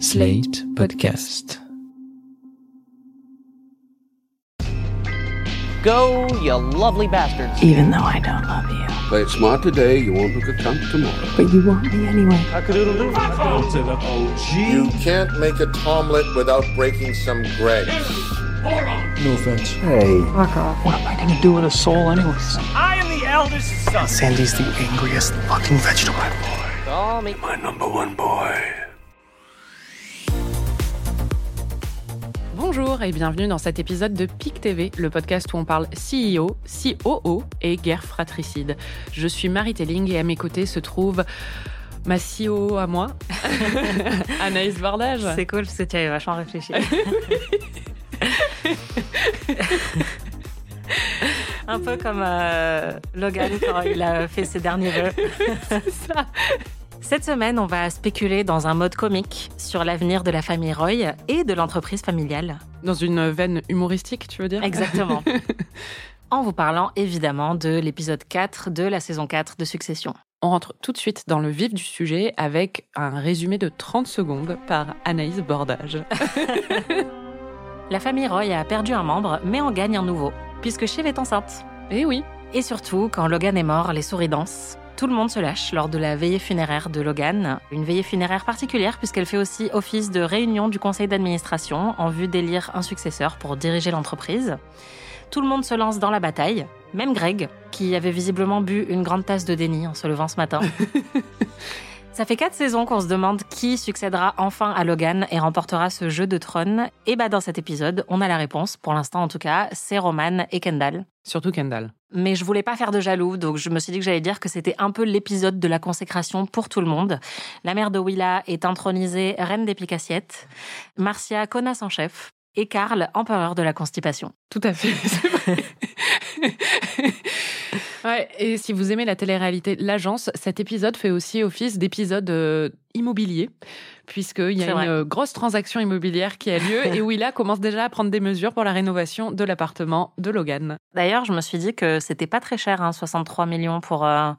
Slate Podcast. Go, you lovely bastards. even though I don't love you. Play it smart today, you won't look a cunt tomorrow. But you want me anyway. You can't make a tomlet without breaking some grapes. No offense. Hey. Fuck off. What am I gonna do with a soul anyways? I am the eldest son. Sandy's the angriest fucking vegetable. Boy. Call me. My number one boy. Bonjour et bienvenue dans cet épisode de PIC TV, le podcast où on parle CEO, COO et guerre fratricide. Je suis Marie Telling et à mes côtés se trouve ma CEO à moi, Anaïs Bordage. C'est cool parce que tu avais vachement réfléchi. Un peu comme euh, Logan quand il a fait ses derniers vœux. ça. Cette semaine, on va spéculer dans un mode comique sur l'avenir de la famille Roy et de l'entreprise familiale. Dans une veine humoristique, tu veux dire? Exactement. en vous parlant évidemment de l'épisode 4 de la saison 4 de Succession. On rentre tout de suite dans le vif du sujet avec un résumé de 30 secondes par Anaïs Bordage. La famille Roy a perdu un membre, mais en gagne un nouveau, puisque Shiv est enceinte. Eh oui, Et surtout, quand Logan est mort, les souris dansent. Tout le monde se lâche lors de la veillée funéraire de Logan. Une veillée funéraire particulière puisqu'elle fait aussi office de réunion du conseil d'administration en vue d'élire un successeur pour diriger l'entreprise. Tout le monde se lance dans la bataille, même Greg, qui avait visiblement bu une grande tasse de déni en se levant ce matin. Ça fait quatre saisons qu'on se demande qui succédera enfin à Logan et remportera ce jeu de trône. Et bah dans cet épisode, on a la réponse, pour l'instant en tout cas, c'est Roman et Kendall. Surtout Kendall. Mais je voulais pas faire de jaloux, donc je me suis dit que j'allais dire que c'était un peu l'épisode de la consécration pour tout le monde. La mère de Willa est intronisée reine des picassiettes, Marcia connasse en chef, et Karl empereur de la constipation. Tout à fait. c'est vrai. ouais, et si vous aimez la télé-réalité L'Agence, cet épisode fait aussi office d'épisode euh, immobilier, puisqu'il y a une vrai. euh, grosse transaction immobilière qui a lieu et Willa commence déjà à prendre des mesures pour la rénovation de l'appartement de Logan. D'ailleurs, je me suis dit que c'était pas très cher, hein, 63 millions pour euh,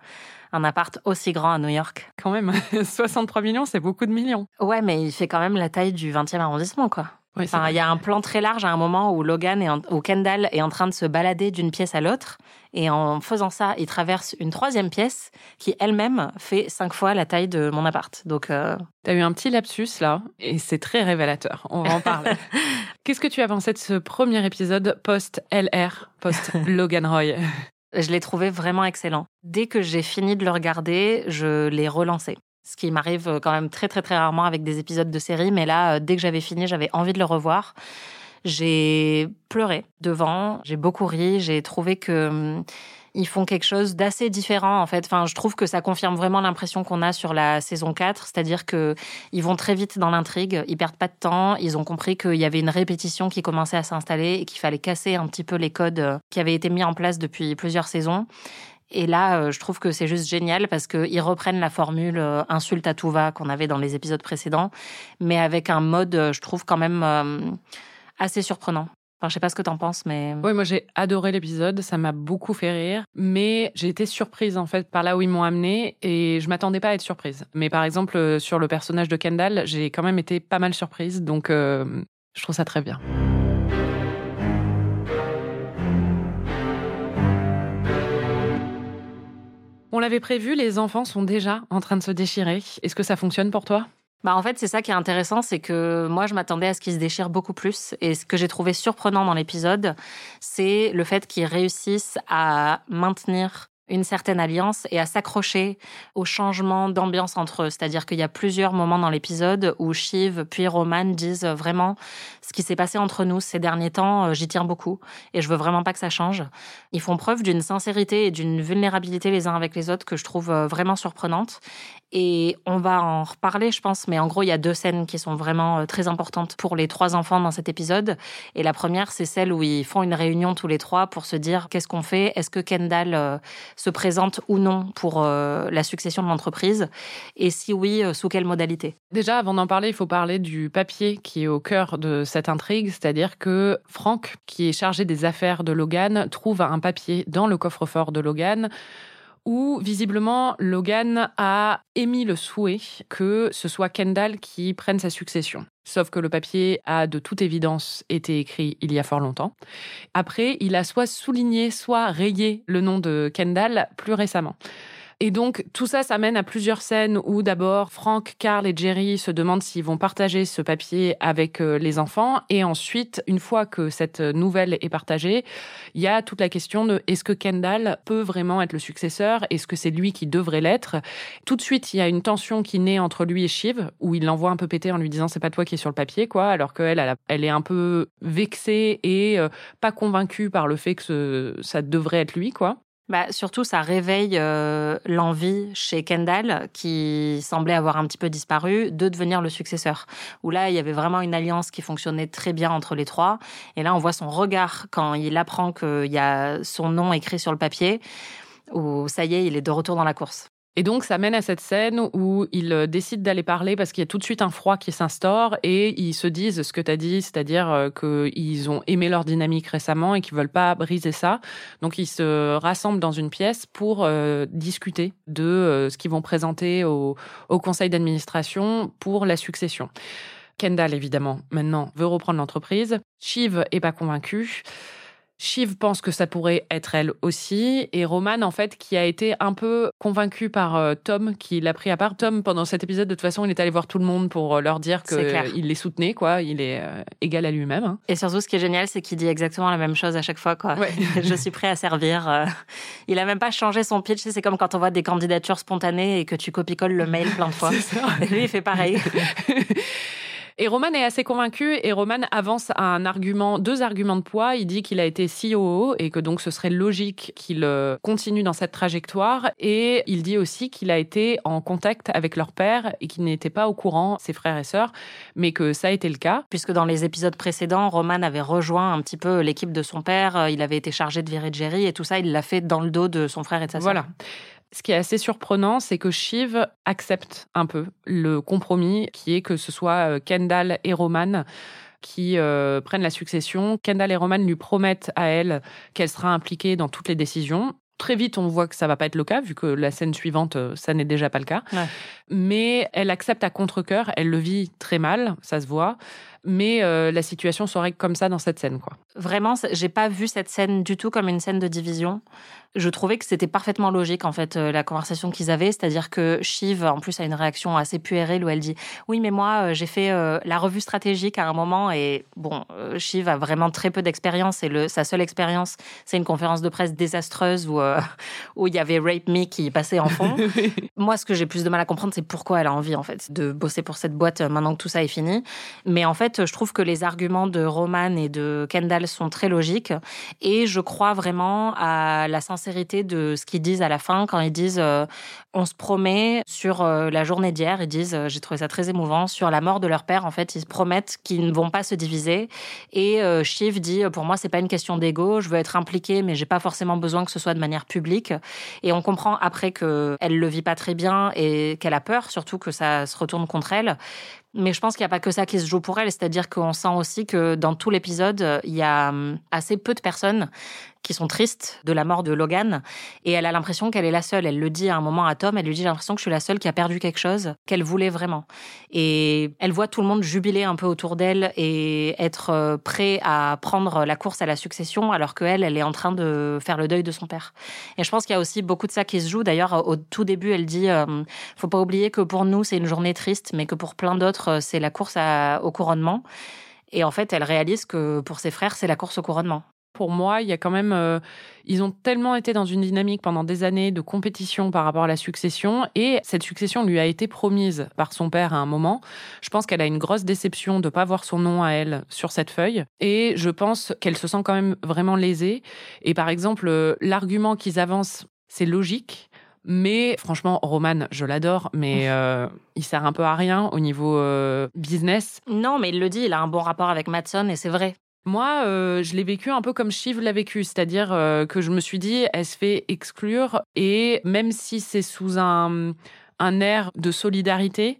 un appart aussi grand à New York. Quand même, 63 millions, c'est beaucoup de millions. Ouais, mais il fait quand même la taille du 20e arrondissement, quoi. Oui, Enfin, il y a un plan très large à un moment où Logan est en- où Kendall est en train de se balader d'une pièce à l'autre. Et en faisant ça, il traverse une troisième pièce qui elle-même fait cinq fois la taille de mon appart. Donc, euh, T'as eu un petit lapsus là, et c'est très révélateur. On va en parler. Qu'est-ce que tu as pensé de ce premier épisode post-LR, post-Logan Roy? Je l'ai trouvé vraiment excellent. Dès que j'ai fini de le regarder, je l'ai relancé. Ce qui m'arrive euh, quand même très très très rarement avec des épisodes de série, mais là, euh, dès que j'avais fini, j'avais envie de le revoir. J'ai pleuré devant, j'ai beaucoup ri, j'ai trouvé que hum, ils font quelque chose d'assez différent en fait. Enfin, je trouve que ça confirme vraiment l'impression qu'on a sur la saison 4, c'est-à-dire que ils vont très vite dans l'intrigue, ils perdent pas de temps, ils ont compris qu'il y avait une répétition qui commençait à s'installer et qu'il fallait casser un petit peu les codes euh, qui avaient été mis en place depuis plusieurs saisons. Et là, euh, je trouve que c'est juste génial parce qu'ils reprennent la formule euh, insulte à tout va qu'on avait dans les épisodes précédents, mais avec un mode, je trouve quand même assez surprenant. Enfin, je sais pas ce que t'en penses, mais Oui, moi j'ai adoré l'épisode, ça m'a beaucoup fait rire, mais j'ai été surprise en fait par là où ils m'ont amené et je m'attendais pas à être surprise. Mais par exemple euh, sur le personnage de Kendall, j'ai quand même été pas mal surprise, donc euh, je trouve ça très bien. On l'avait prévu, les enfants sont déjà en train de se déchirer. Est-ce que ça fonctionne pour toi? Bah en fait, c'est ça qui est intéressant, c'est que moi, je m'attendais à ce qu'ils se déchirent beaucoup plus. Et ce que j'ai trouvé surprenant dans l'épisode, c'est le fait qu'ils réussissent à maintenir une certaine alliance et à s'accrocher au changement d'ambiance entre eux. C'est-à-dire qu'il y a plusieurs moments dans l'épisode où Shiv puis Roman disent vraiment ce qui s'est passé entre nous ces derniers temps, euh, j'y tiens beaucoup et je veux vraiment pas que ça change. Ils font preuve d'une sincérité et d'une vulnérabilité les uns avec les autres que je trouve euh, vraiment surprenante. Et on va en reparler, je pense, mais en gros, il y a deux scènes qui sont vraiment euh, très importantes pour les trois enfants dans cet épisode. Et la première, c'est celle où ils font une réunion tous les trois pour se dire qu'est-ce qu'on fait? Est-ce que Kendall euh, se présente ou non pour euh, la succession de l'entreprise? Et si oui, sous quelle modalité? Déjà, avant d'en parler, il faut parler du papier qui est au cœur de cette intrigue, c'est-à-dire que Frank, qui est chargé des affaires de Logan, trouve un papier dans le coffre-fort de Logan où visiblement Logan a émis le souhait que ce soit Kendall qui prenne sa succession. Sauf que le papier a de toute évidence été écrit il y a fort longtemps. Après, il a soit souligné, soit rayé le nom de Kendall plus récemment. Et donc, tout ça, ça mène à plusieurs scènes où d'abord, Frank, Carl et Jerry se demandent s'ils vont partager ce papier avec euh, les enfants. Et ensuite, une fois que cette nouvelle est partagée, il y a toute la question de est-ce que Kendall peut vraiment être le successeur? Est-ce que c'est lui qui devrait l'être? Tout de suite, il y a une tension qui naît entre lui et Shiv, où il l'envoie un peu péter en lui disant c'est pas toi qui es sur le papier, quoi, alors qu'elle, elle, est un peu vexée et euh, pas convaincue par le fait que ça devrait être lui, quoi. Bah, surtout, ça réveille euh, l'envie chez Kendall, qui semblait avoir un petit peu disparu, de devenir le successeur. Où là, il y avait vraiment une alliance qui fonctionnait très bien entre les trois. Et là, on voit son regard quand il apprend qu'il y a son nom écrit sur le papier, où ça y est, il est de retour dans la course. Et donc, ça mène à cette scène où ils euh, décident d'aller parler parce qu'il y a tout de suite un froid qui s'instaure et ils se disent ce que tu as dit, c'est-à-dire euh, qu'ils ont aimé leur dynamique récemment et qu'ils veulent pas briser ça. Donc, ils se rassemblent dans une pièce pour euh, discuter de ce qu'ils vont présenter au, au conseil d'administration pour la succession. Kendall, évidemment, maintenant, veut reprendre l'entreprise. Shiv est pas convaincu. Shiv pense que ça pourrait être elle aussi. Et Roman, en fait, qui a été un peu convaincu par euh, Tom, qui l'a pris à part. Tom, pendant cet épisode, de toute façon, il est allé voir tout le monde pour euh, leur dire qu'il les soutenait, quoi. Il est euh, égal à lui-même. hein. Et surtout, ce qui est génial, c'est qu'il dit exactement la même chose à chaque fois. Quoi. Ouais. Je suis prêt à servir. Il a même pas changé son pitch. C'est comme quand on voit des candidatures spontanées et que tu copie-colles le mail plein de fois. Et lui, il fait pareil. Et Roman est assez convaincu et Roman avance un argument, deux arguments de poids. Il dit qu'il a été COO et que donc ce serait logique qu'il euh, continue dans cette trajectoire. Et il dit aussi qu'il a été en contact avec leur père et qu'il n'était pas au courant, ses frères et sœurs, mais que ça a été le cas. Puisque dans les épisodes précédents, Roman avait rejoint un petit peu l'équipe de son père. euh, Il avait été chargé de virer Jerry et tout ça, il l'a fait dans le dos de son frère et de sa sœur. Voilà. Ce qui est assez surprenant, c'est que Shiv accepte un peu le compromis qui est que ce soit euh, Kendall et Roman qui euh, prennent la succession. Kendall et Roman lui promettent à elle qu'elle sera impliquée dans toutes les décisions. Très vite, on voit que ça va pas être le cas, vu que la scène suivante, euh, ça n'est déjà pas le cas. Ouais. Mais elle accepte à contre-cœur, elle le vit très mal, ça se voit. Mais euh, la situation se règle comme ça dans cette scène, quoi. Vraiment, j'ai pas vu cette scène du tout comme une scène de division. Je trouvais que c'était parfaitement logique en fait euh, la conversation qu'ils avaient, c'est-à-dire que Shiv en plus a une réaction assez puérile où elle dit oui mais moi euh, j'ai fait euh, la revue stratégique à un moment et bon Shiv a vraiment très peu d'expérience et le sa seule expérience c'est une conférence de presse désastreuse où euh, où il y avait Rape Me qui passait en fond. moi ce que j'ai plus de mal à comprendre c'est pourquoi elle a envie en fait de bosser pour cette boîte maintenant que tout ça est fini. Mais en fait je trouve que les arguments de Roman et de Kendall sont très logiques. Et je crois vraiment à la sincérité de ce qu'ils disent à la fin quand ils disent euh, on se promet sur euh, la journée d'hier, ils disent euh, j'ai trouvé ça très émouvant. Sur la mort de leur père en fait, ils se promettent qu'ils ne vont pas se diviser. Et Shiv dit pour moi c'est pas une question d'ego, je veux être impliquée mais j'ai pas forcément besoin que ce soit de manière publique. Et on comprend après que elle le vit pas très bien et qu'elle a peur surtout que ça se retourne contre elle. Mais je pense qu'il n'y a pas que ça qui se joue pour elle, c'est-à-dire qu'on sent aussi que dans tout l'épisode, il y a hum, assez peu de personnes qui sont tristes de la mort de Logan et elle a l'impression qu'elle est la seule. Elle le dit à un moment à Tom, elle lui dit j'ai l'impression que je suis la seule qui a perdu quelque chose qu'elle voulait vraiment. Et elle voit tout le monde jubiler un peu autour d'elle et être euh, prêt à prendre la course à la succession alors qu'elle, elle est en train de faire le deuil de son père. Et je pense qu'il y a aussi beaucoup de ça qui se joue. D'ailleurs, au tout début, elle dit euh, faut pas oublier que pour nous, c'est une journée triste, mais que pour plein d'autres, euh, c'est la course au couronnement. Et en fait, elle réalise que pour ses frères, c'est la course au couronnement. Pour moi, il y a quand même, euh, ils ont tellement été dans une dynamique pendant des années de compétition par rapport à la succession, et cette succession lui a été promise par son père à un moment. Je pense qu'elle a une grosse déception de pas voir son nom à elle sur cette feuille, et je pense qu'elle se sent quand même vraiment lésée. Et par exemple, euh, l'argument qu'ils avancent, c'est logique. Mais franchement, Roman, je l'adore, mais euh, il sert un peu à rien au niveau euh, business. Non, mais il le dit, il a un bon rapport avec Matson et c'est vrai. Moi, euh, je l'ai vécu un peu comme Shiv l'a vécu, c'est-à-dire euh, que je me suis dit, elle se fait exclure, et même si c'est sous un, air de solidarité,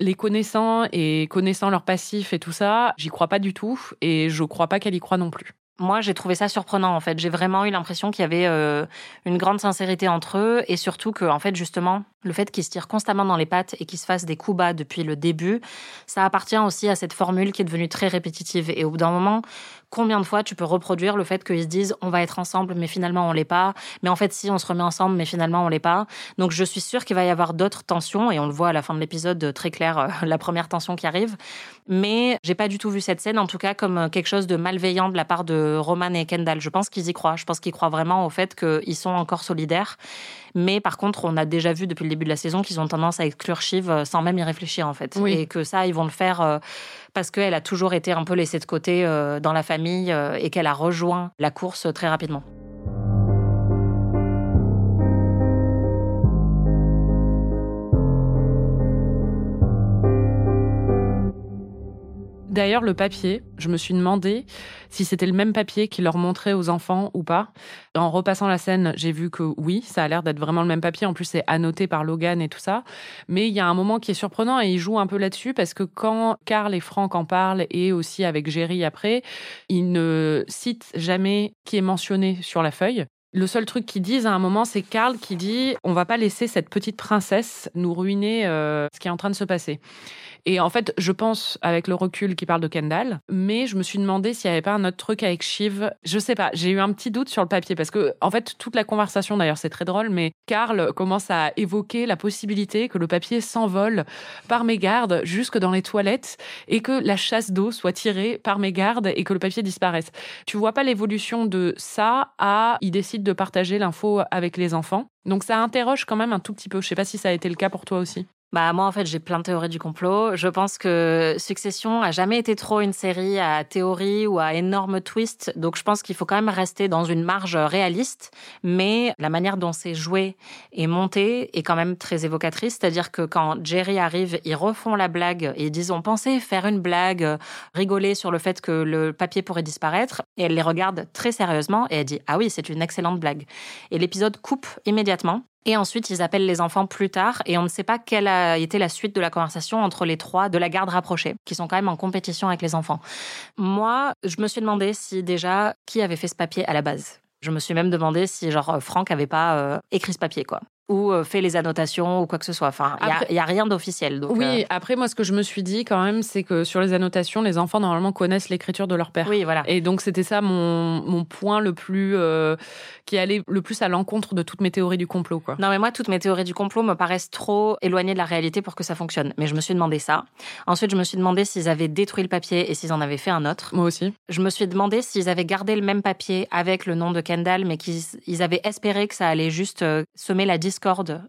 les connaissant et connaissant leur passif et tout ça, j'y crois pas du tout, et je crois pas qu'elle y croit non plus. Moi, j'ai trouvé ça surprenant en fait. J'ai vraiment eu l'impression qu'il y avait euh, une grande sincérité entre eux et surtout que en fait justement le fait qu'ils se tirent constamment dans les pattes et qu'ils se fassent des coups bas depuis le début, ça appartient aussi à cette formule qui est devenue très répétitive et au bout d'un moment, combien de fois tu peux reproduire le fait qu'ils se disent on va être ensemble mais finalement on l'est pas, mais en fait si on se remet ensemble mais finalement on l'est pas. Donc je suis sûre qu'il va y avoir d'autres tensions et on le voit à la fin de l'épisode très clair euh, la première tension qui arrive. Mais j'ai pas du tout vu cette scène en tout cas comme quelque chose de malveillant de la part de Roman et Kendall. Je pense qu'ils y croient. Je pense qu'ils croient vraiment au fait qu'ils sont encore solidaires. Mais par contre, on a déjà vu depuis le début de la saison qu'ils ont tendance à exclure Shiv euh, sans même y réfléchir en fait. Oui. Et que ça, ils vont le faire euh, parce qu'elle a toujours été un peu laissée de côté euh, dans la famille et qu'elle a rejoint la course très rapidement. D'ailleurs, le papier, je me suis demandé si c'était le même papier qu'il leur montrait aux enfants ou pas. En repassant la scène, j'ai vu que oui, ça a l'air d'être vraiment le même papier. En plus, c'est annoté par Logan et tout ça. Mais il y a un moment qui est surprenant et il joue un peu là-dessus parce que quand Carl et Frank en parlent et aussi avec Jerry après, ils ne citent jamais qui est mentionné sur la feuille. Le seul truc qu'ils disent à un moment, c'est Carl qui dit on va pas laisser cette petite princesse nous ruiner euh, ce qui est en train de se passer. Et en fait, je pense avec le recul qu'il parle de Kendall, mais je me suis demandé s'il y avait pas un autre truc avec Shiv. Je sais pas, j'ai eu un petit doute sur le papier parce que en fait toute la conversation d'ailleurs c'est très drôle, mais Carl commence à évoquer la possibilité que le papier s'envole par mégarde jusque dans les toilettes et que la chasse d'eau soit tirée par mégarde et que le papier disparaisse. Tu vois pas l'évolution de ça à il décide de partager l'info avec les enfants. Donc ça interroge quand même un tout petit peu. Je sais pas si ça a été le cas pour toi aussi. Bah moi en fait j'ai plein de théories du complot. Je pense que Succession a jamais été trop une série à théorie ou à énorme twist. Donc je pense qu'il faut quand même rester dans une marge réaliste. Mais la manière dont c'est joué et monté est quand même très évocatrice. C'est-à-dire que quand Jerry arrive, ils refont la blague et ils disent on pensait faire une blague, euh, rigoler sur le fait que le papier pourrait disparaître. Et elle les regarde très sérieusement et elle dit ah oui c'est une excellente blague. Et l'épisode coupe immédiatement. Et ensuite, ils appellent les enfants plus tard et on ne sait pas quelle a été la suite de la conversation entre les trois de la garde rapprochée, qui sont quand même en compétition avec les enfants. Moi, je me suis demandé si déjà, qui avait fait ce papier à la base je me suis même demandé si genre Franck avait pas euh, écrit ce papier quoi ou euh, fait les annotations ou quoi que ce soit. Enfin, il n'y a, rien d'officiel. donc, Oui, euh, après moi ce que je me suis dit quand même, c'est que sur les annotations, les enfants normalement connaissent l'écriture de leur père. oui, voilà. Et donc c'était ça mon, mon point le plus euh, qui allait le plus à l'encontre de toutes mes théories du complot quoi. Non, mais moi, toutes mes théories du complot me paraissent trop éloignées de la réalité pour que ça fonctionne. Mais je me suis demandé ça. Ensuite, je me suis demandé s'ils avaient détruit le papier et s'ils en avaient fait un autre. Moi aussi. Je me suis demandé s'ils avaient gardé le même papier avec le nom de Kendall, mais qu'ils ils avaient espéré que ça allait juste semer la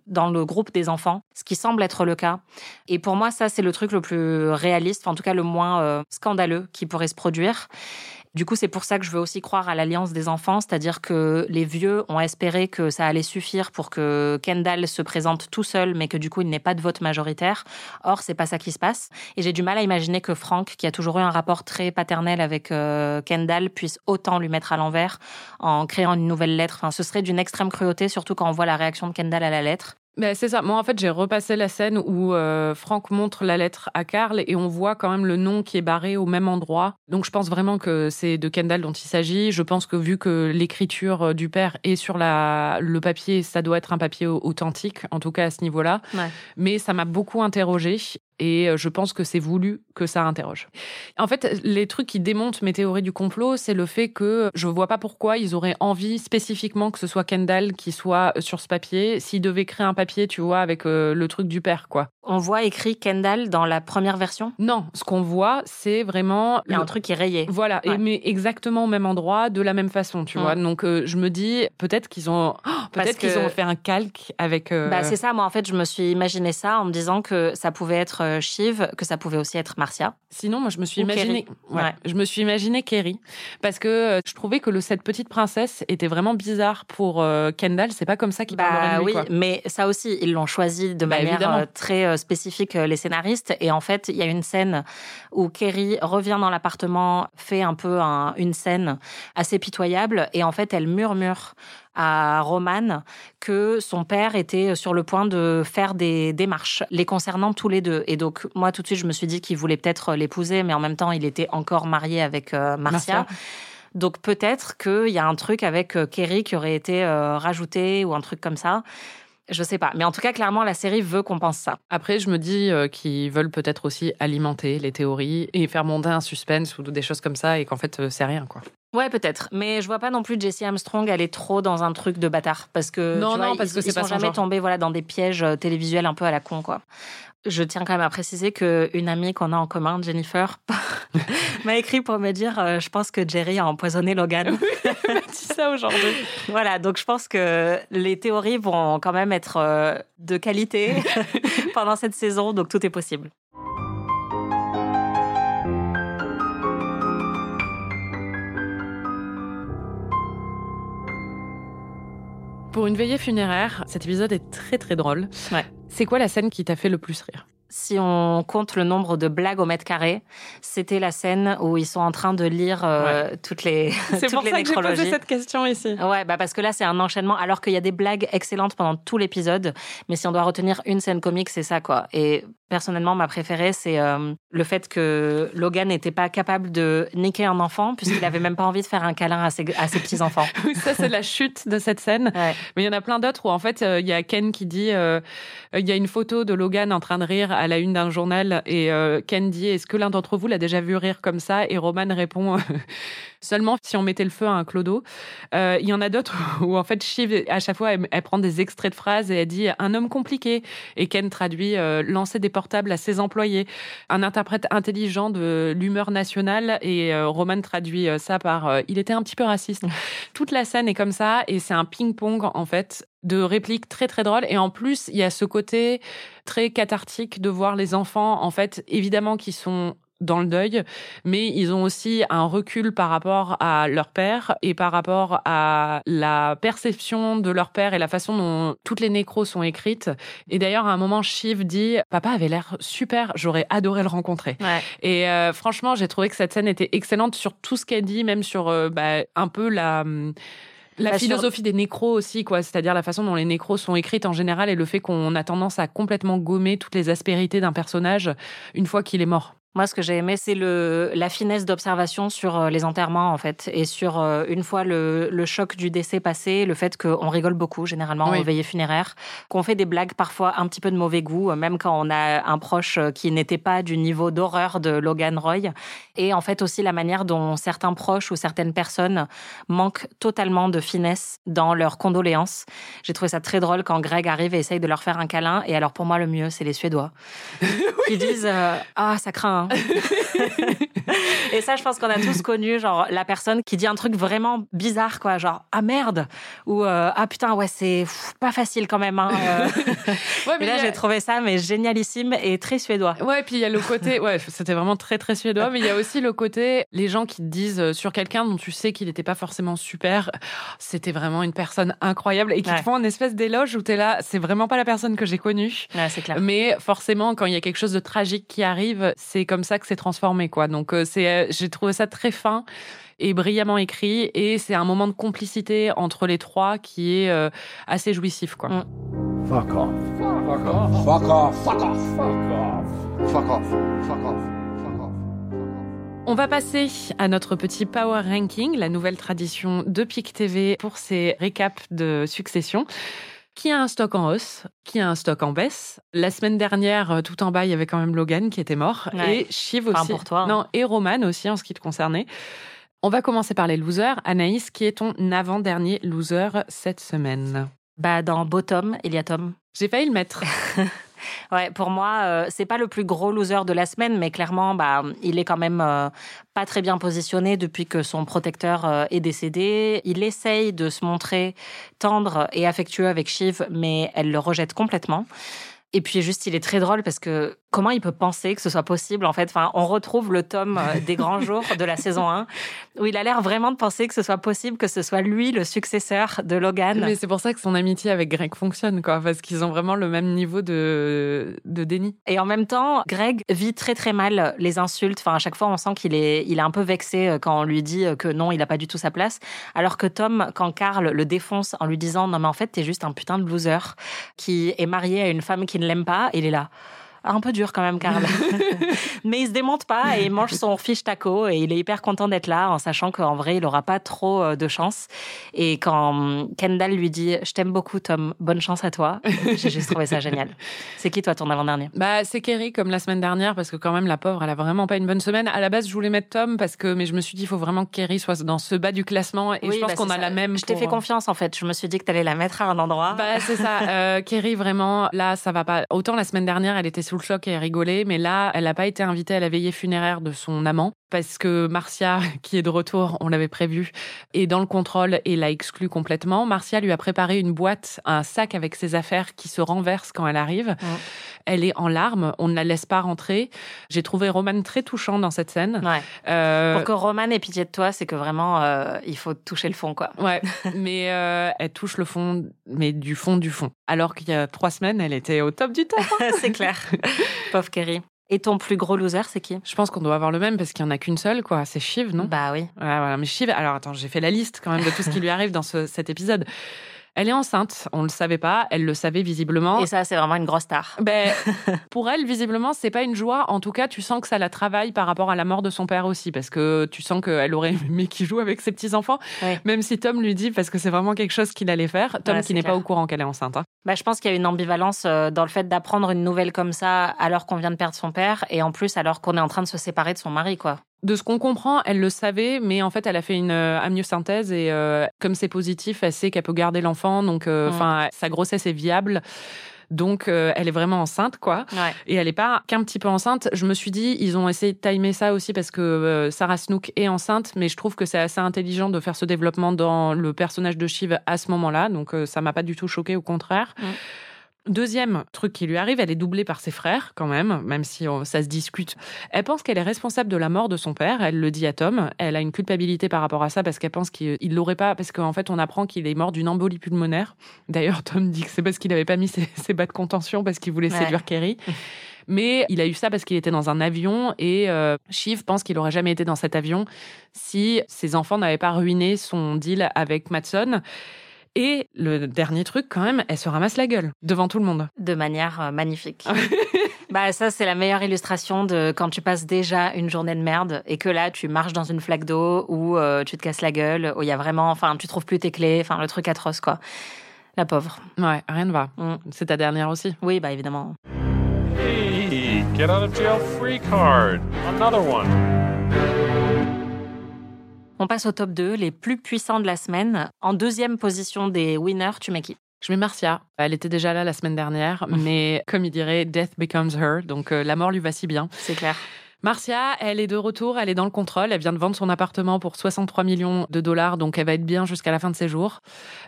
dans le groupe des enfants, ce qui semble être le cas. Et pour moi, ça, c'est le truc le plus réaliste, en tout cas le moins euh, scandaleux qui pourrait se produire. Du coup, c'est pour ça que je veux aussi croire à l'alliance des enfants, c'est-à-dire que les vieux ont espéré que ça allait suffire pour que Kendall se présente tout seul, mais que du coup, il n'ait pas de vote majoritaire. Or, c'est pas ça qui se passe. Et j'ai du mal à imaginer que Frank, qui a toujours eu un rapport très paternel avec euh, Kendall, puisse autant lui mettre à l'envers en créant une nouvelle lettre. Enfin, ce serait d'une extrême cruauté, surtout quand on voit la réaction de Kendall à la lettre. Ben, c'est ça. Moi, en fait, j'ai repassé la scène où euh, Franck montre la lettre à Karl et on voit quand même le nom qui est barré au même endroit. Donc, je pense vraiment que c'est de Kendall dont il s'agit. Je pense que vu que l'écriture euh, du père est sur la, le papier, ça doit être un papier au- authentique, en tout cas à ce niveau-là. Ouais. Mais ça m'a beaucoup interrogée et euh, je pense que c'est voulu que ça interroge. En fait, les trucs qui démontent mes théories du complot, c'est le fait que je vois pas pourquoi ils auraient envie spécifiquement que ce soit Kendall qui soit sur ce papier. S'ils devaient créer un papier, tu vois, avec euh, le truc du père, quoi. On voit écrit Kendall dans la première version? Non, ce qu'on voit, c'est vraiment Il y a le- un truc qui est rayé. Voilà, et mais exactement au même endroit, de la même façon, tu Mm. vois. Donc euh, je me dis peut-être qu'ils ont, oh, peut-être qu'ils ont fait un calque avec. euh, Bah, c'est ça, moi en fait, je me suis imaginé ça en me disant que ça pouvait être euh, Shiv, que ça pouvait aussi être Marcia. Sinon, moi, je me suis imaginé, Kerry. ouais, Ouais. je me suis imaginé Kerry parce que euh, je trouvais que le cette petite princesse était vraiment bizarre pour euh, Kendall. C'est pas comme ça qu'il parlerait Bah de lui. oui, quoi. mais ça aussi, ils l'ont choisi de Bah, manière évidemment. très spécifique, les scénaristes. Et en fait, il y a une scène où Kerry revient dans l'appartement, fait un peu un- une scène assez pitoyable, et en fait, elle murmure à Roman que son père était sur le point de faire des démarches les concernant tous les deux. Et donc, moi, tout de suite, je me suis dit qu'il voulait peut-être l'épouser, mais en même temps, il était encore marié avec euh, Marcia. Marcia. Donc peut-être qu'il y a un truc avec euh, Kerry qui aurait été euh, rajouté ou un truc comme ça. Je sais pas. Mais en tout cas, clairement, la série veut qu'on pense ça. Après, je me dis euh, qu'ils veulent peut-être aussi alimenter les théories et faire monter un suspense ou des choses comme ça et qu'en fait, euh, c'est rien, quoi. Ouais, peut-être. Mais je vois pas non plus Jessie Armstrong aller trop dans un truc de bâtard. Parce que. Non, tu vois, non, parce ils- que c'est pas sont son jamais genre. tombés voilà, dans des pièges euh, télévisuels un peu à la con, quoi. Je tiens quand même à préciser qu'une amie qu'on a en commun, Jennifer, m'a écrit pour me dire euh, Je pense que Jerry a empoisonné Logan. dis ça aujourd'hui. Voilà, donc je pense que les théories vont quand même être euh, de qualité pendant cette saison, donc tout est possible. Pour une veillée funéraire, cet épisode est très très drôle. Ouais. C'est quoi la scène qui t'a fait le plus rire? Si on compte le nombre de blagues au mètre carré, c'était la scène où ils sont en train de lire euh, toutes les, C'est pour les ça que j'ai posé cette question ici. Ouais, bah parce que là c'est un enchaînement, alors qu'il y a des blagues excellentes pendant tout l'épisode, mais si on doit retenir une scène comique, c'est ça quoi. Et personnellement, ma préférée, c'est euh, le fait que Logan n'était pas capable de niquer un enfant puisqu'il avait même pas envie de faire un câlin à ses, à ses petits enfants. Oui, ça c'est la chute de cette scène. Ouais. Mais il y en a plein d'autres où en fait euh, il y a Ken qui dit euh, il y a une photo de Logan en train de rire à la une d'un journal et euh, Ken dit est-ce que l'un d'entre vous l'a déjà vu rire comme ça? Et Roman répond seulement si on mettait le feu à un clodo. Euh, Il y en a d'autres où en fait Shiv à chaque fois elle, elle prend des extraits de phrases et elle dit un homme compliqué et Ken traduit euh, lancer des portables à ses employés, un interprète intelligent de l'humeur nationale et euh, Roman traduit euh, ça par il était un petit peu raciste. Toute la scène est comme ça et c'est un ping-pong en fait de répliques très très drôles et en plus il y a ce côté très cathartique de voir les enfants en fait évidemment qui sont dans le deuil, mais ils ont aussi un recul par rapport à leur père et par rapport à la perception de leur père et la façon dont toutes les nécros sont écrites. Et d'ailleurs, à un moment, Shiv dit « Papa avait l'air super, j'aurais adoré le rencontrer ». Ouais. Et euh, franchement, j'ai trouvé que cette scène était excellente sur tout ce qu'elle dit, même sur euh, bah, un peu la... hum, La Bah, sur- philosophie des nécros aussi, quoi. C'est-à-dire la façon dont les nécros sont écrites en général et le fait qu'on a tendance à complètement gommer toutes les aspérités d'un personnage une fois qu'il est mort. Moi, ce que j'ai aimé, c'est le la finesse d'observation sur euh, les enterrements, en fait, et sur euh, une fois le, le choc du décès passé, le fait qu'on rigole beaucoup, généralement, Oui. aux veillées funéraires, qu'on fait des blagues parfois un petit peu de mauvais goût, euh, même quand on a un proche qui n'était pas du niveau d'horreur de Logan Roy. Et en fait, aussi la manière dont certains proches ou certaines personnes manquent totalement de finesse dans leurs condoléances. J'ai trouvé ça très drôle quand Greg arrive et essaye de leur faire un câlin. Et alors, pour moi, le mieux, c'est les Suédois. Qui disent euh, Ah, ça craint. Hein. et ça, je pense qu'on a tous connu, genre, la personne qui dit un truc vraiment bizarre, quoi. Genre, ah merde. Ou, euh, ah putain, ouais, c'est pff, pas facile quand même. Hein. euh. Ouais, et là, a- j'ai trouvé ça, mais génialissime et très suédois. Ouais, puis il y a le côté, ouais, c'était vraiment très très suédois, mais il y a aussi le côté, les gens qui te disent euh, sur quelqu'un dont tu sais qu'il n'était pas forcément super, c'était vraiment une personne incroyable et qui Ouais. te font une espèce d'éloge où t'es là, c'est vraiment pas la personne que j'ai connue. Ouais, c'est clair. Mais forcément, quand il y a quelque chose de tragique qui arrive, c'est comme ça que c'est transformé, quoi. Donc, c'est, euh, j'ai trouvé ça très fin et brillamment écrit, et c'est un moment de complicité entre les trois qui est euh, assez jouissif, quoi. Fuck off. Fuck off. Fuck off. Fuck off. Fuck off. Fuck off. On va passer à notre petit Power Ranking, la nouvelle tradition de PIC TV pour ces récaps de succession. Qui a un stock en hausse? Qui a un stock en baisse? La semaine dernière, euh, tout en bas, il y avait quand même Logan qui était mort. Ouais. Et Shiv Enfin, aussi. pour toi, hein. Non, et Roman aussi en ce qui te concernait. On va commencer par les losers. Anaïs, qui est ton avant-dernier loser cette semaine? Bah, dans Bottom, il y a Tom. J'ai failli le mettre. Ouais, pour moi, euh, c'est pas le plus gros loser de la semaine, mais clairement, bah, il est quand même euh, pas très bien positionné depuis que son protecteur euh, est décédé. Il essaye de se montrer tendre et affectueux avec Shiv, mais elle le rejette complètement. Et puis juste, il est très drôle parce que comment il peut penser que ce soit possible en fait Enfin, on retrouve le tome euh, des grands jours de la saison 1 où il a l'air vraiment de penser que ce soit possible que ce soit lui le successeur de Logan. Mais c'est pour ça que son amitié avec Greg fonctionne, quoi, parce qu'ils ont vraiment le même niveau de, de déni. Et en même temps, Greg vit très très mal les insultes. Enfin, à chaque fois, on sent qu'il est, il est un peu vexé euh, quand on lui dit que non, il n'a pas du tout sa place. Alors que Tom, quand Carl le défonce en lui disant non mais en fait t'es juste un putain de loser qui est marié à une femme qui ne l'aime pas, il est là. Un peu dur quand même, Carl. Mais il se démonte pas et il mange son fiche taco et il est hyper content d'être là en sachant qu'en vrai, il aura pas trop euh, de chance. Et quand hum, Kendall lui dit Je t'aime beaucoup, Tom, bonne chance à toi, j'ai juste trouvé ça génial. C'est qui, toi, ton avant-dernier? Bah, c'est Kerry comme la semaine dernière parce que quand même la pauvre, elle a vraiment pas une bonne semaine. À la base, je voulais mettre Tom parce que mais je me suis dit il faut vraiment que Kerry soit dans ce bas du classement et Oui, je pense bah, qu'on a ça. la même. Je t'ai pour- fait confiance en fait. Je me suis dit que t'allais la mettre à un endroit. Bah, c'est ça. Euh, Kerry, vraiment, là, ça va pas. Autant la semaine dernière, elle était sous le choc et rigolait, mais là, elle n'a pas été invitée à la veillée funéraire de son amant parce que Marcia, qui est de retour, on l'avait prévu, est dans le contrôle et l'a exclu complètement. Marcia lui a préparé une boîte, un sac avec ses affaires qui se renverse quand elle arrive. Elle est en larmes, on ne la laisse pas rentrer. J'ai trouvé Roman très touchant dans cette scène. Ouais. Euh, Pour que Roman ait pitié de toi, c'est que vraiment, euh, il faut toucher le fond, quoi. Ouais, mais euh, elle touche le fond, mais du fond du fond. Alors qu'il y a trois semaines, elle était au top du top. c'est clair. Pauvre Kerry. Et ton plus gros loser, c'est qui? Je pense qu'on doit avoir le même parce qu'il y en a qu'une seule, quoi. C'est Shiv, non? Bah oui. Ouais, voilà. Mais Shiv, alors attends, j'ai fait la liste quand même de tout ce qui lui arrive dans ce- cet épisode. Elle est enceinte, on le savait pas, elle le savait visiblement. Et ça, c'est vraiment une grosse star. Ben, pour elle, visiblement, c'est pas une joie. En tout cas, tu sens que ça la travaille par rapport à la mort de son père aussi, parce que tu sens qu'elle aurait aimé qu'il joue avec ses petits enfants, même si Tom lui dit parce que c'est vraiment quelque chose qu'il allait faire. Tom qui n'est pas au courant qu'elle est enceinte. hein. Bah, je pense qu'il y a une ambivalence euh, dans le fait d'apprendre une nouvelle comme ça alors qu'on vient de perdre son père et en plus alors qu'on est en train de se séparer de son mari, quoi. De ce qu'on comprend, elle le savait, mais en fait, elle a fait une euh, amniosynthèse et euh, comme c'est positif, elle sait qu'elle peut garder l'enfant, donc euh, enfin, sa grossesse est viable. Donc, euh, elle est vraiment enceinte, quoi. Ouais. Et elle est pas qu'un petit peu enceinte. Je me suis dit, ils ont essayé de timer ça aussi parce que euh, Sarah Snook est enceinte, mais je trouve que c'est assez intelligent de faire ce développement dans le personnage de Shiv à ce moment-là. Donc, euh, ça m'a pas du tout choqué, au contraire. Mm. Deuxième truc qui lui arrive, elle est doublée par ses frères quand même, même si euh, ça se discute. Elle pense qu'elle est responsable de la mort de son père. Elle le dit à Tom. Elle a une culpabilité par rapport à ça parce qu'elle pense qu'il il l'aurait pas, parce qu'en fait on apprend qu'il est mort d'une embolie pulmonaire. D'ailleurs, Tom dit que c'est parce qu'il n'avait pas mis ses, ses bas de contention parce qu'il voulait Ouais. séduire Kerry. Mais il a eu ça parce qu'il était dans un avion et euh, Shiv pense qu'il aurait jamais été dans cet avion si ses enfants n'avaient pas ruiné son deal avec Matson. Et le dernier truc, quand même, elle se ramasse la gueule devant tout le monde. De manière euh, magnifique. Bah ça c'est la meilleure illustration de quand tu passes déjà une journée de merde et que là tu marches dans une flaque d'eau ou euh, tu te casses la gueule où il y a vraiment enfin tu trouves plus tes clés enfin le truc atroce quoi. La pauvre. Ouais, rien ne va. Mm. C'est ta dernière aussi. Oui bah évidemment. Hey, get out of jail free card. Another one. On passe au top 2, les plus puissants de la semaine. En deuxième position des winners, tu mets qui? Je mets Marcia. Elle était déjà là la semaine dernière, mais comme il dirait, death becomes her. Donc euh, la mort lui va si bien. C'est clair. Marcia, elle est de retour, elle est dans le contrôle, elle vient de vendre son appartement pour 63 millions de dollars, donc elle va être bien jusqu'à la fin de ses jours.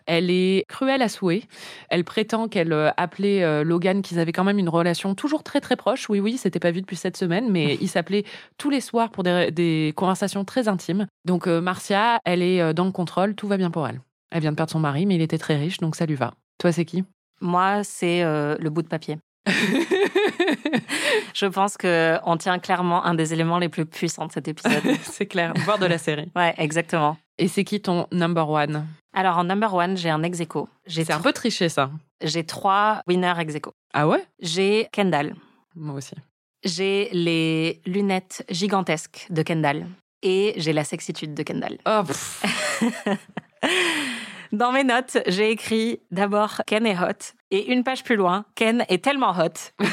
Elle est cruelle à souhait. Elle prétend qu'elle euh, appelait euh, Logan, qu'ils avaient quand même une relation toujours très très proche. Oui, oui, c'était pas vu depuis cette semaine, mais ils s'appelaient tous les soirs pour des, des conversations très intimes. Donc euh, Marcia, elle est dans le contrôle, tout va bien pour elle. Elle vient de perdre son mari, mais il était très riche, donc ça lui va. Toi, c'est qui? Moi, c'est euh, le bout de papier. Je pense que on tient clairement un des éléments les plus puissants de cet épisode. C'est clair, voire de la série. ouais, exactement. Et c'est qui ton number one? Alors en number one, j'ai un ex aequo. J'ai C'est un peu triché ça. j'ai trois winners ex aequo. Ah ouais? J'ai Kendall. Moi aussi. J'ai les lunettes gigantesques de Kendall. Et j'ai la sexitude de Kendall. Oh. Dans mes notes, j'ai écrit d'abord Ken est hot. Et une page plus loin, Ken est tellement hot.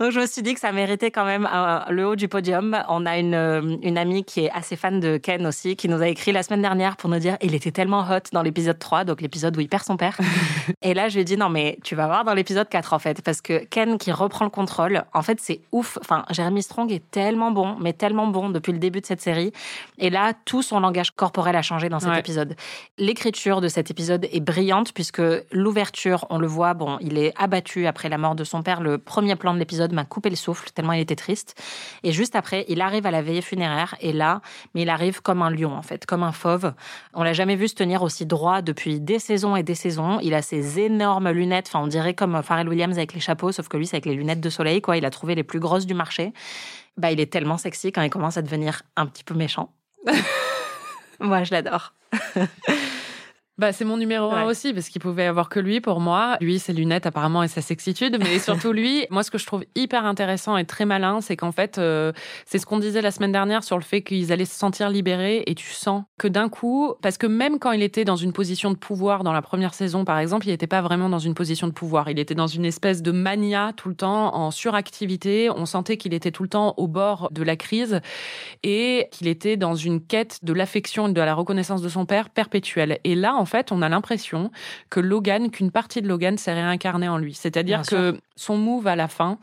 Donc je me suis dit que ça méritait quand même euh, le haut du podium. On a une, euh, une amie qui est assez fan de Ken aussi, qui nous a écrit la semaine dernière pour nous dire il était tellement hot dans l'épisode 3, donc l'épisode où il perd son père. Et là, je lui ai dit non, mais tu vas voir dans l'épisode 4 en fait, parce que Ken qui reprend le contrôle, en fait, c'est ouf. Enfin, Jeremy Strong est tellement bon, mais tellement bon depuis le début de cette série. Et là, tout son langage corporel a changé dans cet Ouais. épisode. L'écriture de cet épisode est brillante puisque l'ouverture, on le voit, bon, il est abattu après la mort de son père. Le premier plan de l'épisode m'a coupé le souffle tellement il était triste. Et juste après, il arrive à la veillée funéraire et là, mais il arrive comme un lion en fait, comme un fauve. On l'a jamais vu se tenir aussi droit depuis des saisons et des saisons. Il a ses énormes lunettes, enfin on dirait comme Pharrell Williams avec les chapeaux, sauf que lui c'est avec les lunettes de soleil quoi. Il a trouvé les plus grosses du marché. Bah il est tellement sexy quand il commence à devenir un petit peu méchant. Moi je l'adore. Bah, c'est mon numéro un aussi, parce qu'il pouvait avoir que lui pour moi. Lui, ses lunettes apparemment et sa sexitude, mais surtout lui. Moi, ce que je trouve hyper intéressant et très malin, c'est qu'en fait, euh, c'est ce qu'on disait la semaine dernière sur le fait qu'ils allaient se sentir libérés, et tu sens que d'un coup, parce que même quand il était dans une position de pouvoir dans la première saison, par exemple, il n'était pas vraiment dans une position de pouvoir. Il était dans une espèce de mania tout le temps, en suractivité. On sentait qu'il était tout le temps au bord de la crise et qu'il était dans une quête de l'affection et de la reconnaissance de son père perpétuelle. Et là, en fait, on a l'impression que Logan, qu'une partie de Logan s'est réincarnée en lui. C'est-à-dire que son move à la fin,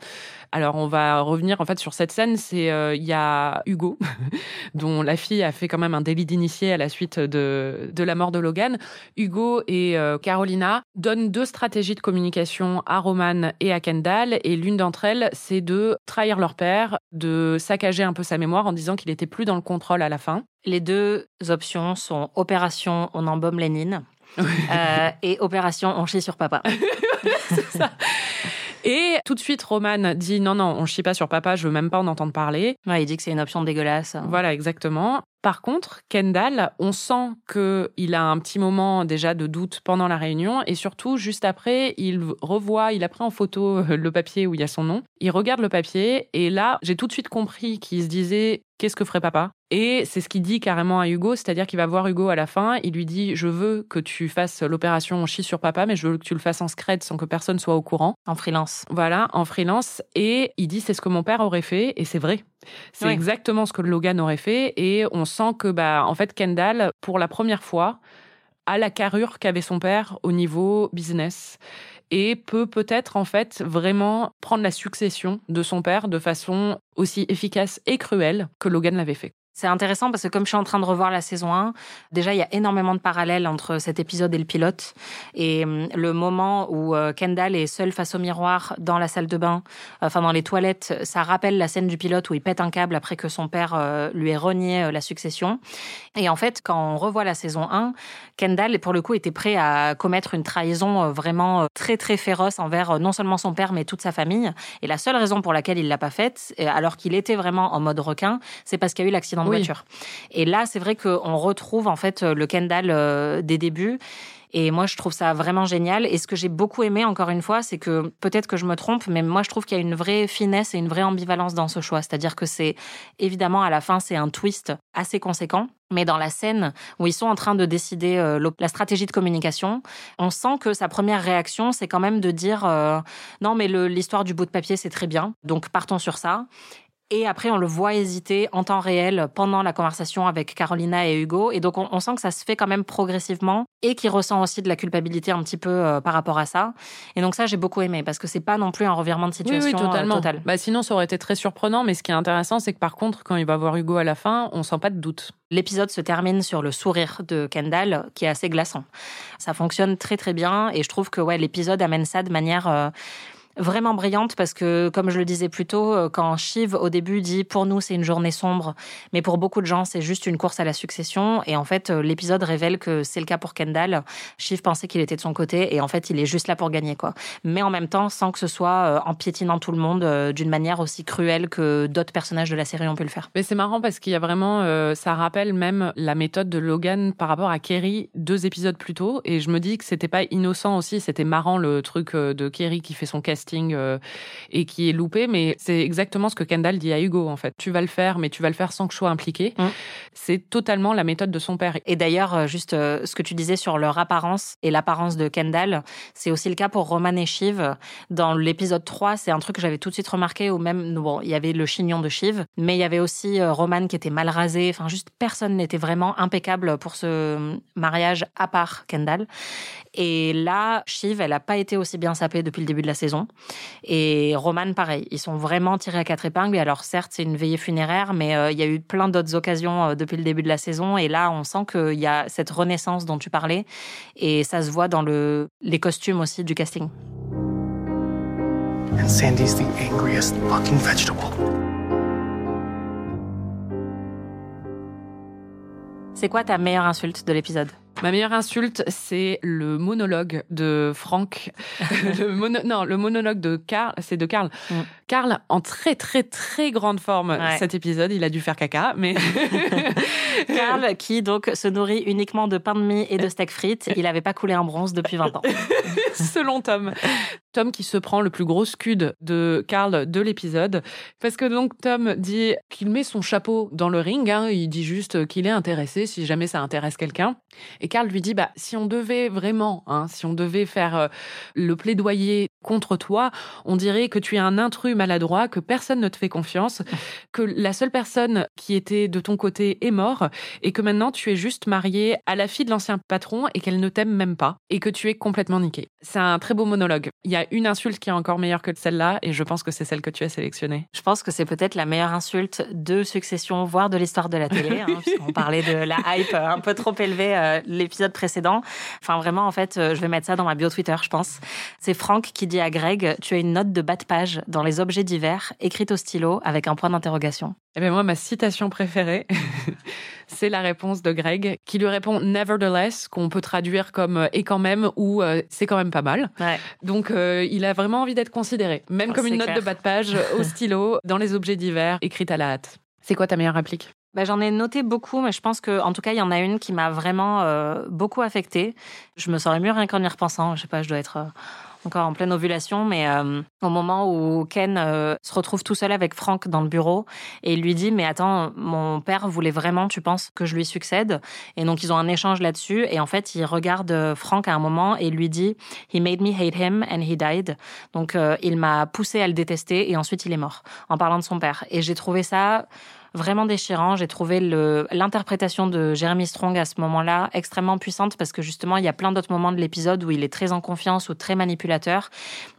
alors on va revenir en fait sur cette scène, c'est euh, il y a Hugo, dont la fille a fait quand même un délit d'initié à la suite de, de la mort de Logan. Hugo et euh, Carolina donnent deux stratégies de communication à Roman et à Kendall, et l'une d'entre elles, c'est de trahir leur père, de saccager un peu sa mémoire en disant qu'il était plus dans le contrôle à la fin. Les deux options sont opération on embaume Lénine euh, et opération on chie sur papa. Et tout de suite, Roman dit non, non, on chie pas sur papa, je veux même pas en entendre parler. Ouais, il dit que c'est une option dégueulasse. Voilà, exactement. Par contre, Kendall, on sent qu'il a un petit moment déjà de doute pendant la réunion et surtout, juste après, il revoit, il a pris en photo euh, le papier où il y a son nom. Il regarde le papier et là, j'ai tout de suite compris qu'il se disait qu'est-ce que ferait papa? Et c'est ce qu'il dit carrément à Hugo, c'est-à-dire qu'il va voir Hugo à la fin, il lui dit je veux que tu fasses l'opération on chie sur papa, mais je veux que tu le fasses en scred sans que personne soit au courant. En freelance. Voilà, en freelance. Et il dit c'est ce que mon père aurait fait, et c'est vrai. C'est exactement ce que Logan aurait fait, et on sent que bah en fait Kendall, pour la première fois, a la carrure qu'avait son père au niveau business et peut peut-être en fait vraiment prendre la succession de son père de façon aussi efficace et cruelle que Logan l'avait fait. C'est intéressant parce que comme je suis en train de revoir la saison 1, déjà il y a énormément de parallèles entre cet épisode et le pilote. Et hum, le moment où euh, Kendall est seul face au miroir dans la salle de bain, enfin dans les toilettes, ça rappelle la scène du pilote où il pète un câble après que son père euh, lui ait renié euh, la succession. Et en fait, quand on revoit la saison 1, Kendall, pour le coup, était prêt à commettre une trahison vraiment très très féroce envers non seulement son père mais toute sa famille. Et la seule raison pour laquelle il l'a pas faite, alors qu'il était vraiment en mode requin, c'est parce qu'il y a eu l'accident de Oui. voiture. Et là, c'est vrai qu'on retrouve en fait le Kendall euh, des débuts. Et moi, je trouve ça vraiment génial. Et ce que j'ai beaucoup aimé, encore une fois, c'est que peut-être que je me trompe, mais moi, je trouve qu'il y a une vraie finesse et une vraie ambivalence dans ce choix. C'est-à-dire que c'est évidemment à la fin, c'est un twist assez conséquent. Mais dans la scène où ils sont en train de décider euh, la stratégie de communication, on sent que sa première réaction, c'est quand même de dire euh, non, mais l'histoire du bout de papier, c'est très bien. Donc partons sur ça. Et après, on le voit hésiter en temps réel pendant la conversation avec Carolina et Hugo. Et donc, on, on sent que ça se fait quand même progressivement et qu'il ressent aussi de la culpabilité un petit peu euh, par rapport à ça. Et donc, ça, j'ai beaucoup aimé parce que c'est pas non plus un revirement de Oui, situation oui, totalement. euh, total. Bah, sinon, ça aurait été très surprenant. Mais ce qui est intéressant, c'est que par contre, quand il va voir Hugo à la fin, on sent pas de doute. L'épisode se termine sur le sourire de Kendall, qui est assez glaçant. Ça fonctionne très très bien et je trouve que ouais, l'épisode amène ça de manière euh, vraiment brillante parce que, comme je le disais plus tôt, euh, quand Shiv au début dit pour nous c'est une journée sombre, mais pour beaucoup de gens c'est juste une course à la succession. Et en fait, euh, l'épisode révèle que c'est le cas pour Kendall. Shiv pensait qu'il était de son côté et en fait il est juste là pour gagner quoi. Mais en même temps, sans que ce soit euh, en piétinant tout le monde euh, d'une manière aussi cruelle que d'autres personnages de la série ont pu le faire. Mais c'est marrant parce qu'il y a vraiment, euh, ça rappelle même la méthode de Logan par rapport à Kerry deux épisodes plus tôt. Et je me dis que c'était pas innocent aussi, c'était marrant le truc euh, de Kerry qui fait son casting euh, et qui est loupé. Mais c'est exactement ce que Kendall dit à Hugo en fait. Tu vas le faire, mais tu vas le faire sans que je sois impliqué. Mm. C'est totalement la méthode de son père. Et d'ailleurs, euh, juste euh, ce que tu disais sur leur apparence et l'apparence de Kendall, c'est aussi le cas pour Roman et Shiv. Dans l'épisode 3, c'est un truc que j'avais tout de suite remarqué, où même, bon, il y avait le chignon de Shiv, mais il y avait aussi euh, Roman qui était mal rasé. Enfin, juste personne n'était vraiment impeccable pour ce mariage à part Kendall. Et là, Shiv, elle n'a pas été aussi bien sapée depuis le début de la saison. Et Roman, pareil. Ils sont vraiment tirés à quatre épingles. Et alors, certes, c'est une veillée funéraire, mais euh, il y a eu plein d'autres occasions euh, depuis le début de la saison. Et là, on sent qu'il y a cette renaissance dont tu parlais. Et ça se voit dans le, les costumes aussi du casting. And Sandy's the angriest fucking vegetable. C'est quoi ta meilleure insulte de l'épisode? Ma meilleure insulte, c'est le monologue de Franck. le mono- non, le monologue de Karl, c'est de Karl. Mm. Karl, en très, très, très grande forme Ouais. cet épisode. Il a dû faire caca, mais. Karl, qui donc se nourrit uniquement de pain de mie et de steak frites, il n'avait pas coulé un bronze depuis 20 ans. selon Tom. Tom qui se prend le plus gros scud de Karl de l'épisode. Parce que donc Tom dit qu'il met son chapeau dans le ring. hein. il dit juste qu'il est intéressé si jamais ça intéresse quelqu'un. Et Karl lui dit, bah, si on devait vraiment, hein, si on devait faire euh, le plaidoyer contre toi, on dirait que tu es un intrus maladroit, que personne ne te fait confiance, que la seule personne qui était de ton côté est mort et que maintenant tu es juste marié à la fille de l'ancien patron et qu'elle ne t'aime même pas et que tu es complètement niqué. C'est un très beau monologue. Il y a une insulte qui est encore meilleure que celle-là et je pense que c'est celle que tu as sélectionnée. Je pense que c'est peut-être la meilleure insulte de Succession, voire de l'histoire de la télé, hein, puisqu'on parlait de la hype un peu trop élevée euh, l'épisode précédent. Enfin, vraiment, en fait, euh, je vais mettre ça dans ma bio Twitter, je pense. C'est Franck qui dit à Greg Tu as une note de bas de page dans les objets divers, écrite au stylo avec un point d'interrogation. Eh bien, moi, ma citation préférée, c'est la réponse de Greg qui lui répond nevertheless, qu'on peut traduire comme euh, et quand même ou euh, c'est quand même pas mal. Ouais. Donc, il a vraiment envie d'être considéré, même Oh, comme une note de bas de page au stylo, dans les objets divers, écrite à la hâte. C'est quoi ta meilleure réplique? Bah, J'en ai noté beaucoup, mais je pense que, en tout cas, il y en a une qui m'a vraiment euh, beaucoup affectée. Je me sens mieux rien qu'en y repensant. Je sais pas, je dois être euh, encore en pleine ovulation, mais euh, au moment où Ken euh, se retrouve tout seul avec Frank dans le bureau et il lui dit mais attends mon père voulait vraiment tu penses que je lui succède? Et donc ils ont un échange là-dessus et en fait il regarde euh, Frank à un moment et lui dit he made me hate him and he died donc il m'a poussé à le détester et ensuite il est mort en parlant de son père et j'ai trouvé ça vraiment déchirant. J'ai trouvé l'interprétation de Jeremy Strong à ce moment-là extrêmement puissante parce que justement, il y a plein d'autres moments de l'épisode où il est très en confiance ou très manipulateur.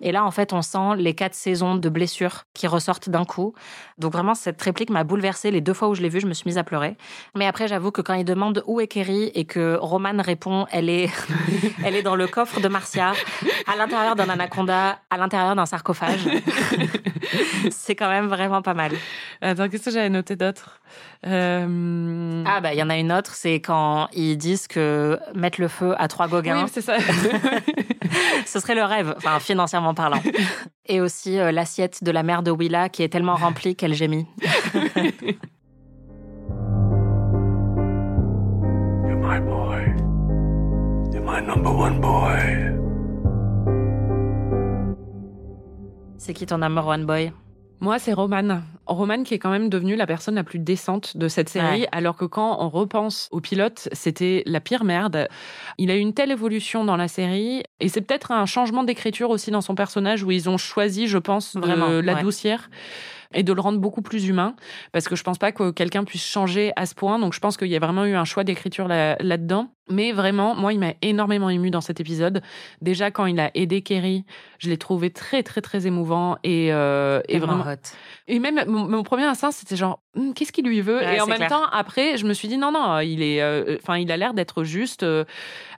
Et là, en fait, on sent les quatre saisons de blessures qui ressortent d'un coup. Donc vraiment, cette réplique m'a bouleversée. Les deux fois où je l'ai vue, je me suis mise à pleurer. Mais après, j'avoue que quand il demande où est Kerry et que Roman répond, elle est, elle est dans le coffre de Marcia, à l'intérieur d'un anaconda, à l'intérieur d'un sarcophage. C'est quand même vraiment pas mal. Attends, qu'est-ce que j'avais noté d'autre Euh, Ah bah il y en a une autre, c'est quand ils disent que mettre le feu à trois Gauguins, Oui, c'est ça. ce serait le rêve, enfin financièrement parlant. Et aussi euh, l'assiette de la mère de Willa qui est tellement remplie qu'elle gémit. You're my boy. You're my number one boy. C'est qui ton number one boy? Moi, c'est Roman. Roman qui est quand même devenu la personne la plus décente de cette série, Ouais. alors que quand on repense au pilote, c'était la pire merde. Il a eu une telle évolution dans la série, et c'est peut-être un changement d'écriture aussi dans son personnage où ils ont choisi, je pense, de Vraiment, ouais. l'adoucir. Et de le rendre beaucoup plus humain, parce que je pense pas que quelqu'un puisse changer à ce point. Donc je pense qu'il y a vraiment eu un choix d'écriture là- là-dedans. Mais vraiment, moi, il m'a énormément ému dans cet épisode. Déjà quand il a aidé Kerry, je l'ai trouvé très très très émouvant et, euh, et vraiment hot. et même mon, premier instinct, c'était genre, qu'est-ce qu'il lui veut? Ouais, Et en même clair. temps, après, je me suis dit non, non, il est, euh, enfin, il a l'air d'être juste euh,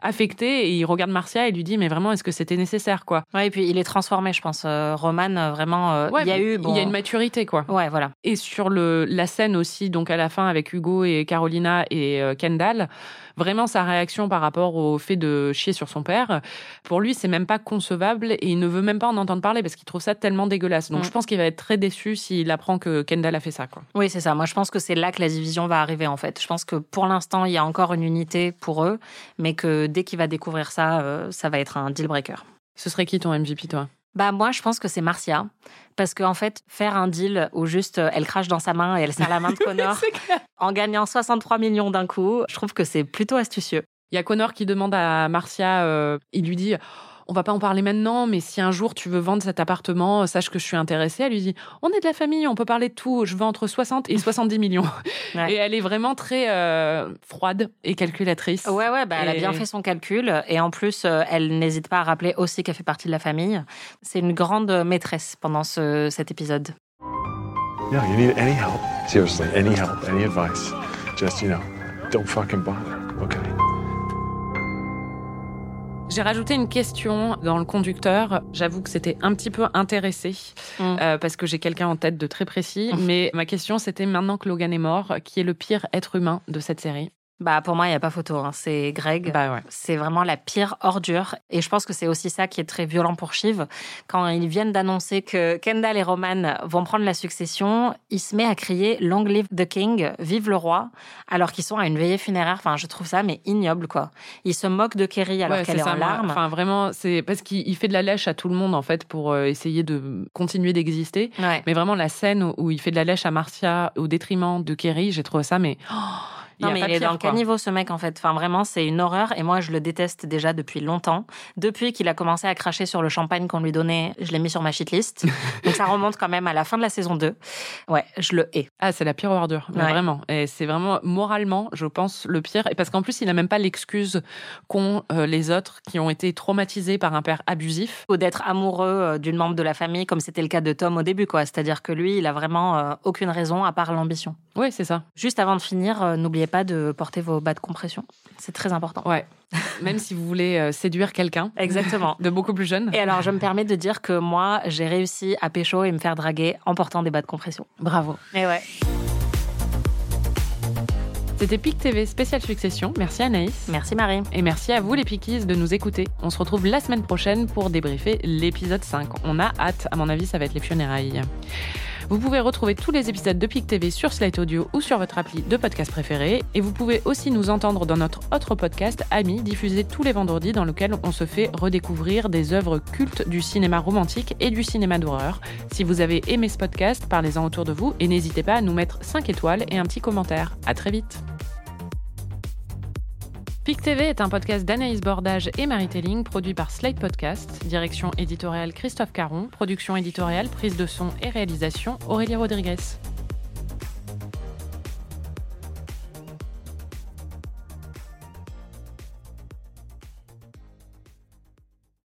affecté. Et il regarde Marcia et lui dit, mais vraiment, est-ce que c'était nécessaire, quoi? Ouais, et puis il est transformé, je pense. Euh, Roman, vraiment, Ouais, il y a eu... Bon, il y a une maturité, quoi. Ouais, voilà. Et sur le la scène aussi, donc à la fin avec Hugo et Carolina et Kendall, vraiment sa réaction par rapport au fait de chier sur son père, pour lui, c'est même pas concevable et il ne veut même pas en entendre parler parce qu'il trouve ça tellement dégueulasse. Donc Mm. je pense qu'il va être très déçu s'il apprend que Kendall a fait ça, quoi. Oui, c'est ça. Moi, je pense que c'est là que la division va arriver, en fait. Je pense que pour l'instant, il y a encore une unité pour eux, mais que dès qu'il va découvrir ça, euh, ça va être un deal breaker. Ce serait qui ton MVP, toi? Bah moi, je pense que c'est Marcia. Parce qu'en fait, faire un deal où juste euh, elle crache dans sa main et elle serre la main de Connor en gagnant 63 millions d'un coup, je trouve que c'est plutôt astucieux. Il y a Connor qui demande à Marcia, euh, il lui dit on va pas en parler maintenant, mais si un jour tu veux vendre cet appartement, sache que je suis intéressée. Elle lui dit on est de la famille, on peut parler de tout. Je veux entre 60 et 70 millions. Ouais. Et elle est vraiment très euh, froide et calculatrice. Ouais, ouais, bah, elle a bien fait son calcul. Et en plus, euh, elle n'hésite pas à rappeler aussi qu'elle fait partie de la famille. C'est une grande maîtresse pendant ce, cet épisode. Yeah, you need any help. Seriously, any help, any advice. Just, you know, don't fucking bother, okay? J'ai rajouté une question dans le conducteur. J'avoue que c'était un petit peu intéressé Mm. euh, parce que j'ai quelqu'un en tête de très précis. Mais ma question, c'était maintenant que Logan est mort, qui est le pire être humain de cette série? Bah pour moi, il n'y a pas photo. hein. C'est Greg. Bah ouais. C'est vraiment la pire ordure. Et je pense que c'est aussi ça qui est très violent pour Shiv. Quand ils viennent d'annoncer que Kendall et Roman vont prendre la succession, il se met à crier Long live the king, vive le roi, alors qu'ils sont à une veillée funéraire. Enfin, je trouve ça mais ignoble quoi. Il se moque de Kerry alors Ouais, qu'elle est ça, en larmes. Enfin, vraiment, c'est parce qu'il il fait de la lèche à tout le monde, en fait, pour euh, essayer de continuer d'exister. Ouais. Mais vraiment, la scène où, où il fait de la lèche à Marcia au détriment de Kerry, j'ai trouvé ça, mais. oh, Non, mais il est pire, dans le caniveau, ce mec, en fait? Enfin, vraiment, c'est une horreur. Et moi, je le déteste déjà depuis longtemps. Depuis qu'il a commencé à cracher sur le champagne qu'on lui donnait, je l'ai mis sur ma shitlist. Donc, ça remonte quand même à la fin de la saison 2. Ouais, je le hais. Ah, c'est la pire ordure, Ouais. vraiment. Et c'est vraiment moralement, je pense, le pire. Et parce qu'en plus, il n'a même pas l'excuse qu'ont euh, les autres qui ont été traumatisés par un père abusif. Ou d'être amoureux euh, d'une membre de la famille, comme c'était le cas de Tom au début, quoi. C'est-à-dire que lui, il a vraiment euh, aucune raison à part l'ambition. Oui, c'est ça. Juste avant de finir, euh, n'oubliez pas de porter vos bas de compression. C'est très important. Ouais. même si vous voulez euh, séduire quelqu'un Exactement. de beaucoup plus jeune. Et alors, je me permets de dire que moi, j'ai réussi à pécho et me faire draguer en portant des bas de compression. Bravo. Et ouais. C'était PIC TV spécial succession. Merci Anaïs. Merci Marie. Et merci à vous les Pikies de nous écouter. On se retrouve la semaine prochaine pour débriefer l'épisode 5. On a hâte, à mon avis, ça va être les funérailles. Vous pouvez retrouver tous les épisodes de PIC TV sur Slate Audio ou sur votre appli de podcast préféré. Et vous pouvez aussi nous entendre dans notre autre podcast, Ami, diffusé tous les vendredis, dans lequel on se fait redécouvrir des œuvres cultes du cinéma romantique et du cinéma d'horreur. Si vous avez aimé ce podcast, parlez-en autour de vous et n'hésitez pas à nous mettre 5 étoiles et un petit commentaire. À très vite. PIC TV est un podcast d'Anaïs Bordage et Marie Telling, produit par Slate Podcast, direction éditoriale Christophe Caron, production éditoriale, prise de son et réalisation Aurélie Rodriguez.